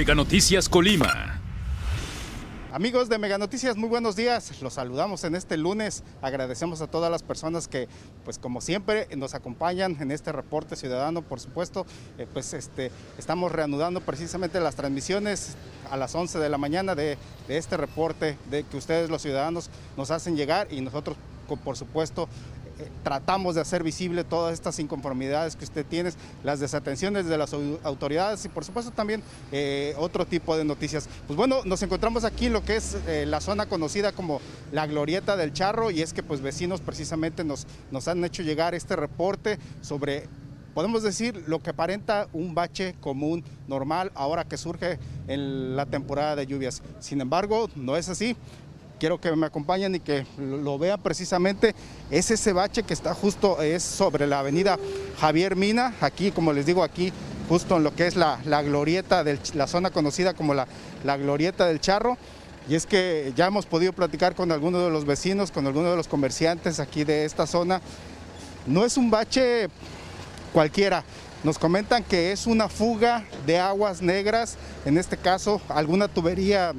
Mega Noticias Colima. Amigos de Mega Noticias, muy buenos días. Los saludamos en este lunes. Agradecemos a todas las personas que, pues como siempre, nos acompañan en este reporte ciudadano. Por supuesto, eh, pues este, estamos reanudando precisamente las transmisiones a las 11 de la mañana de, de este reporte de que ustedes los ciudadanos nos hacen llegar y nosotros, por supuesto, tratamos de hacer visible todas estas inconformidades que usted tiene, las desatenciones de las autoridades y por supuesto también eh, otro tipo de noticias. Pues bueno, nos encontramos aquí en lo que es eh, la zona conocida como la Glorieta del Charro y es que pues vecinos precisamente nos, nos han hecho llegar este reporte sobre podemos decir lo que aparenta un bache común normal ahora que surge en la temporada de lluvias. Sin embargo, no es así quiero que me acompañen y que lo vean precisamente, es ese bache que está justo, es sobre la avenida Javier Mina, aquí como les digo, aquí justo en lo que es la, glorieta, de la zona conocida como la glorieta del Charro. Y es que ya hemos podido platicar con algunos de los vecinos, con algunos de los comerciantes aquí de esta zona. No es un bache cualquiera. Nos comentan que es una fuga de aguas negras, en este caso alguna tubería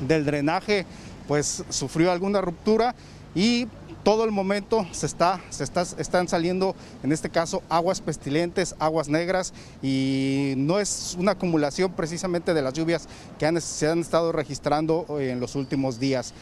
del drenaje pues sufrió alguna ruptura y todo el momento se está, se está, están saliendo, en este caso, aguas pestilentes, aguas negras, y no es una acumulación precisamente de las lluvias que se han estado registrando en los últimos días.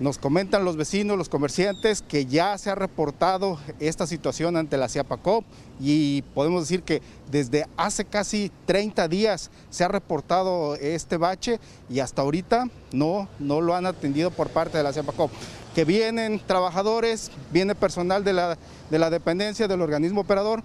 Nos comentan los vecinos, los comerciantes, que ya se ha reportado esta situación ante la CIAPACOP y podemos decir que desde hace casi 30 días se ha reportado este bache y hasta ahorita no, no lo han atendido por parte de la CIAPACOP. Que vienen trabajadores, viene personal de la, de la dependencia del organismo operador,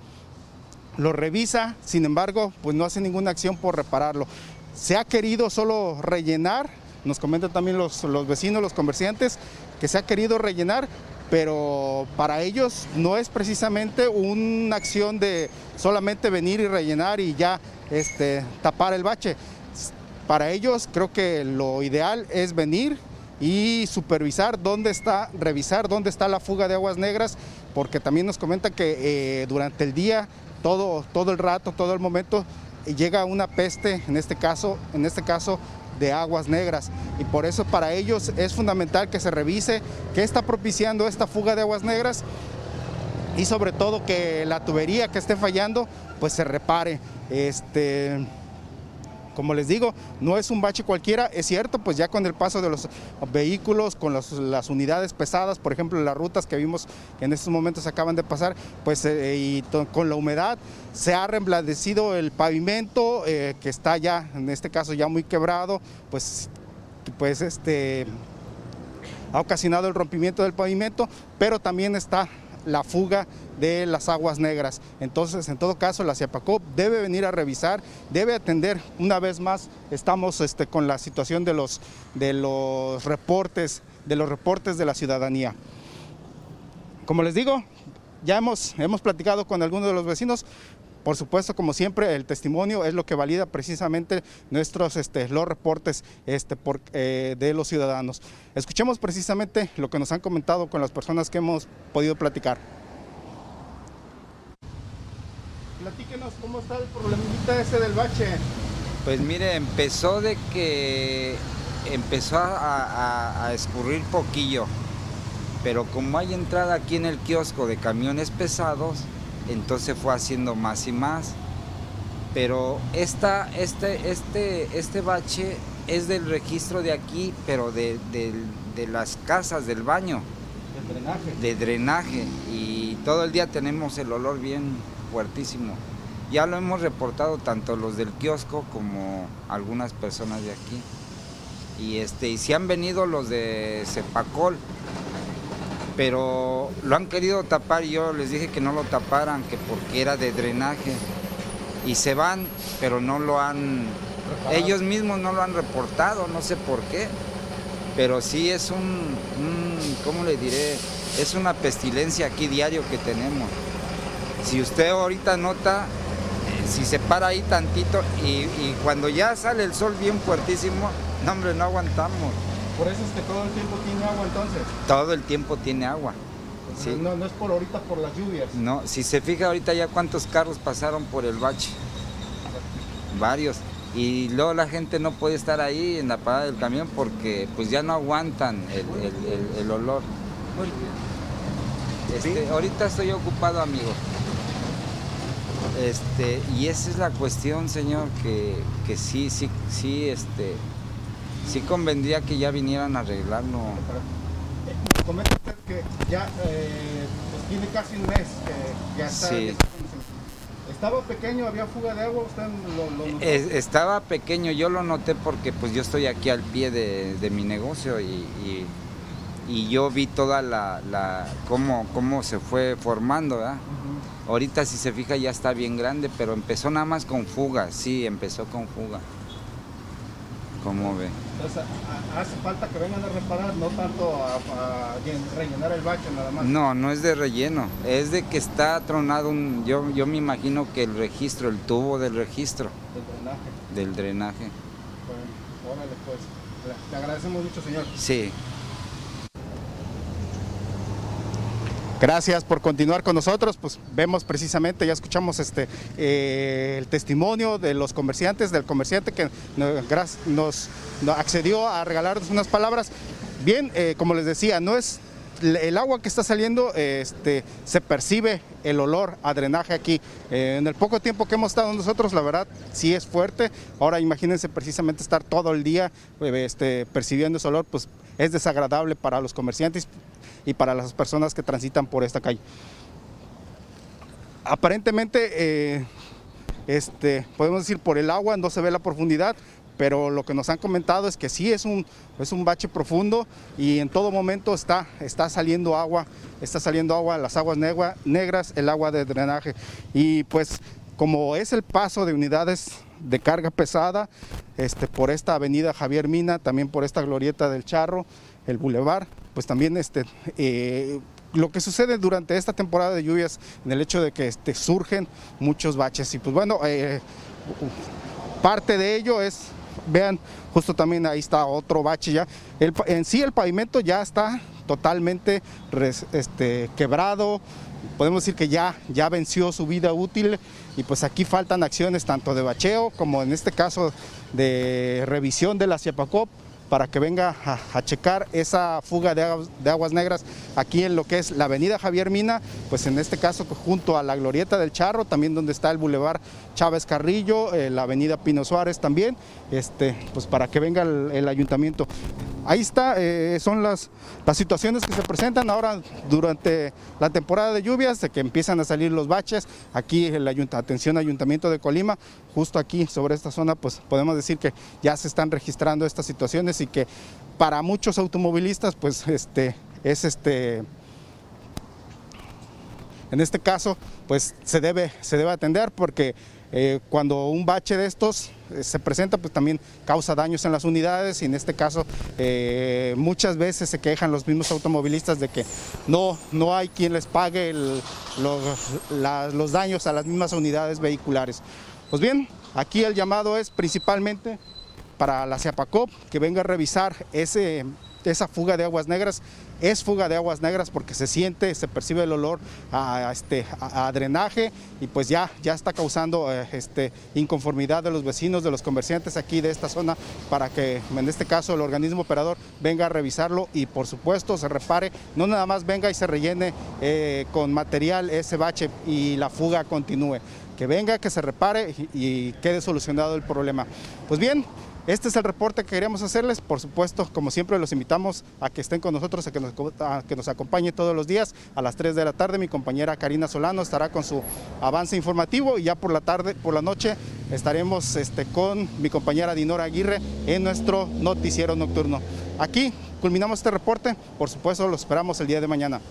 lo revisa, sin embargo, pues no hace ninguna acción por repararlo. Se ha querido solo rellenar nos comentan también los, vecinos, los comerciantes, que se ha querido rellenar, pero para ellos no es precisamente una acción de solamente venir y rellenar y ya este, tapar el bache. Para ellos creo que lo ideal es venir y supervisar dónde está, revisar dónde está la fuga de aguas negras, porque también nos comentan que eh, durante el día, todo, todo el rato, todo el momento, llega una peste, en este caso, en este caso de aguas negras y por eso para ellos es fundamental que se revise qué está propiciando esta fuga de aguas negras y sobre todo que la tubería que esté fallando pues se repare. Este, como les digo, no es un bache cualquiera, es cierto, pues ya con el paso de los vehículos, con las unidades pesadas, por ejemplo, las rutas que vimos que en estos momentos acaban de pasar, pues eh, y con la humedad se ha reblandecido el pavimento, eh, que está ya, en este caso ya muy quebrado, pues, pues este ha ocasionado el rompimiento del pavimento, pero también está la fuga de las aguas negras. Entonces, en todo caso, la CIAPACOP debe venir a revisar, debe atender, una vez más, estamos este, con la situación de los, de los reportes, de los reportes de la ciudadanía. Como les digo, ya hemos, hemos platicado con algunos de los vecinos, por supuesto, como siempre, el testimonio es lo que valida precisamente nuestros este, los reportes este, eh, de los ciudadanos. Escuchemos precisamente lo que nos han comentado con las personas que hemos podido platicar. Platíquenos cómo está el problemita ese del bache. Pues mire, empezó de que empezó a, a escurrir poquillo, pero como hay entrada aquí en el kiosco de camiones pesados, entonces fue haciendo más y más. Pero esta, este, este, este bache es del registro de aquí, pero de, las casas del baño. De drenaje. De drenaje. Y todo el día tenemos el olor bien fuertísimo. Ya lo hemos reportado tanto los del kiosco como algunas personas de aquí. Y este, y si han venido los de Cepacol, pero lo han querido tapar y yo les dije que no lo taparan, que porque era de drenaje. Y se van, pero no lo han, ellos mismos no lo han reportado, no sé por qué. Pero sí es un, ¿cómo le diré? Es una pestilencia aquí diario que tenemos. Si usted ahorita nota, eh, si se para ahí tantito y, y cuando ya sale el sol bien fuertísimo, no hombre, no aguantamos. Por eso es que todo el tiempo tiene agua entonces. Todo el tiempo tiene agua. No, no es por ahorita por las lluvias. No, si se fija ahorita ya cuántos carros pasaron por el bache. Varios. y luego la gente no puede estar ahí en la parada del camión porque pues ya no aguantan el, olor. Este, ahorita estoy ocupado, amigo. Este, y esa es la cuestión, señor, que, sí, sí, sí, este, sí convendría que ya vinieran a arreglarlo. Comenta usted que ya eh, pues tiene casi un mes que ya está. Sí. ¿Estaba pequeño? ¿Había fuga de agua? ¿Usted lo, estaba pequeño, yo lo noté porque pues yo estoy aquí al pie de, mi negocio y, yo vi toda la, la cómo, cómo se fue formando, ¿verdad? Ahorita si se fija ya está bien grande, pero empezó nada más con fuga, sí, empezó con fuga. ¿Cómo ve? Entonces, hace falta que vengan a reparar, no tanto a, rellenar el bache nada más. No, no es de relleno, es de que está tronado un, yo, yo me imagino que el registro, el tubo del registro. Del drenaje. Del drenaje. Bueno, órale pues. Te agradecemos mucho, señor. Sí. Gracias por continuar con nosotros. Pues vemos precisamente, ya escuchamos este eh, el testimonio de los comerciantes, del comerciante que nos, accedió a regalarnos unas palabras. Bien, eh, como les decía, no es el agua que está saliendo, este, se percibe el olor a drenaje aquí. Eh, en el poco tiempo que hemos estado nosotros, la verdad, sí es fuerte. Ahora imagínense precisamente estar todo el día este, percibiendo ese olor, pues es desagradable para los comerciantes y para las personas que transitan por esta calle. Aparentemente, eh, este, podemos decir por el agua no se ve la profundidad, pero lo que nos han comentado es que sí es un, es un bache profundo y en todo momento está, está saliendo agua, está saliendo agua, las aguas negras, el agua de drenaje. Y pues como es el paso de unidades de carga pesada este, por esta avenida Javier Mina, también por esta glorieta del Charro, el bulevar, pues también este, eh, lo que sucede durante esta temporada de lluvias, en el hecho de que este, surgen muchos baches. Y pues bueno, eh, parte de ello es, vean, justo también ahí está otro bache ya. en sí el pavimento ya está totalmente este, quebrado, podemos decir que ya, ya venció su vida útil y pues aquí faltan acciones tanto de bacheo como en este caso de revisión de la CIEPACOP para que venga a, checar esa fuga de aguas, negras aquí en lo que es la avenida Javier Mina, pues en este caso junto a la Glorieta del Charro, también donde está el bulevar Chávez Carrillo, eh, la avenida Pino Suárez también, este, pues para que venga el, ayuntamiento. Ahí está, eh, son las, las situaciones que se presentan ahora durante la temporada de lluvias, de que empiezan a salir los baches, aquí el ayuntamiento, atención Ayuntamiento de Colima, justo aquí sobre esta zona, pues podemos decir que ya se están registrando estas situaciones y que para muchos automovilistas pues este es este en este caso pues se debe se debe atender porque eh, cuando un bache de estos eh, se presenta, pues también causa daños en las unidades y en este caso eh, muchas veces se quejan los mismos automovilistas de que no, no hay quien les pague los, los daños a las mismas unidades vehiculares. Pues bien, aquí el llamado es principalmente para la CIAPACOP que venga a revisar ese, esa fuga de aguas negras. Es fuga de aguas negras porque se siente, se percibe el olor a, este, a, drenaje y pues ya, ya está causando eh, este, inconformidad de los vecinos, de los comerciantes aquí de esta zona para que en este caso el organismo operador venga a revisarlo y por supuesto se repare, no nada más venga y se rellene eh, con material ese bache y la fuga continúe. Que venga, que se repare y quede solucionado el problema. Pues bien, este es el reporte que queríamos hacerles. Por supuesto, como siempre, los invitamos a que estén con nosotros, a que nos, acompañe todos los días a las 3 de la tarde. Mi compañera Karina Solano estará con su avance informativo y ya por la tarde, por la noche, estaremos este, con mi compañera Dinora Aguirre en nuestro noticiero nocturno. Aquí culminamos este reporte. Por supuesto, lo esperamos el día de mañana.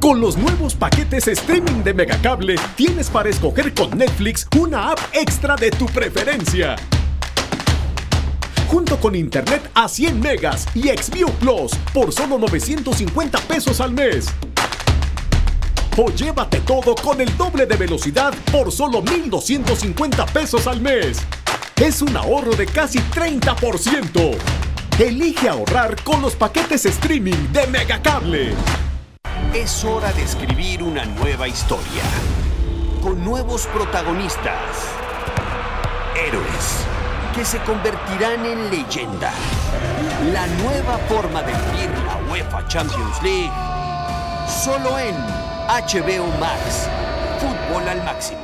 Con los nuevos paquetes streaming de Megacable, tienes para escoger con Netflix una app extra de tu preferencia junto con internet a 100 megas y Xview Plus por solo 950 pesos al mes. O llévate todo con el doble de velocidad por solo 1250 pesos al mes. Es un ahorro de casi 30%. Elige ahorrar con los paquetes streaming de Megacable. Es hora de escribir una nueva historia. Con nuevos protagonistas. Héroes que se convertirán en leyenda. La nueva forma de vivir la UEFA Champions League. Solo en HBO Max. Fútbol al máximo.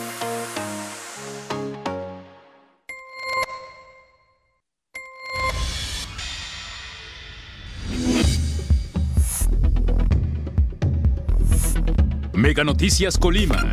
Mega Noticias Colima.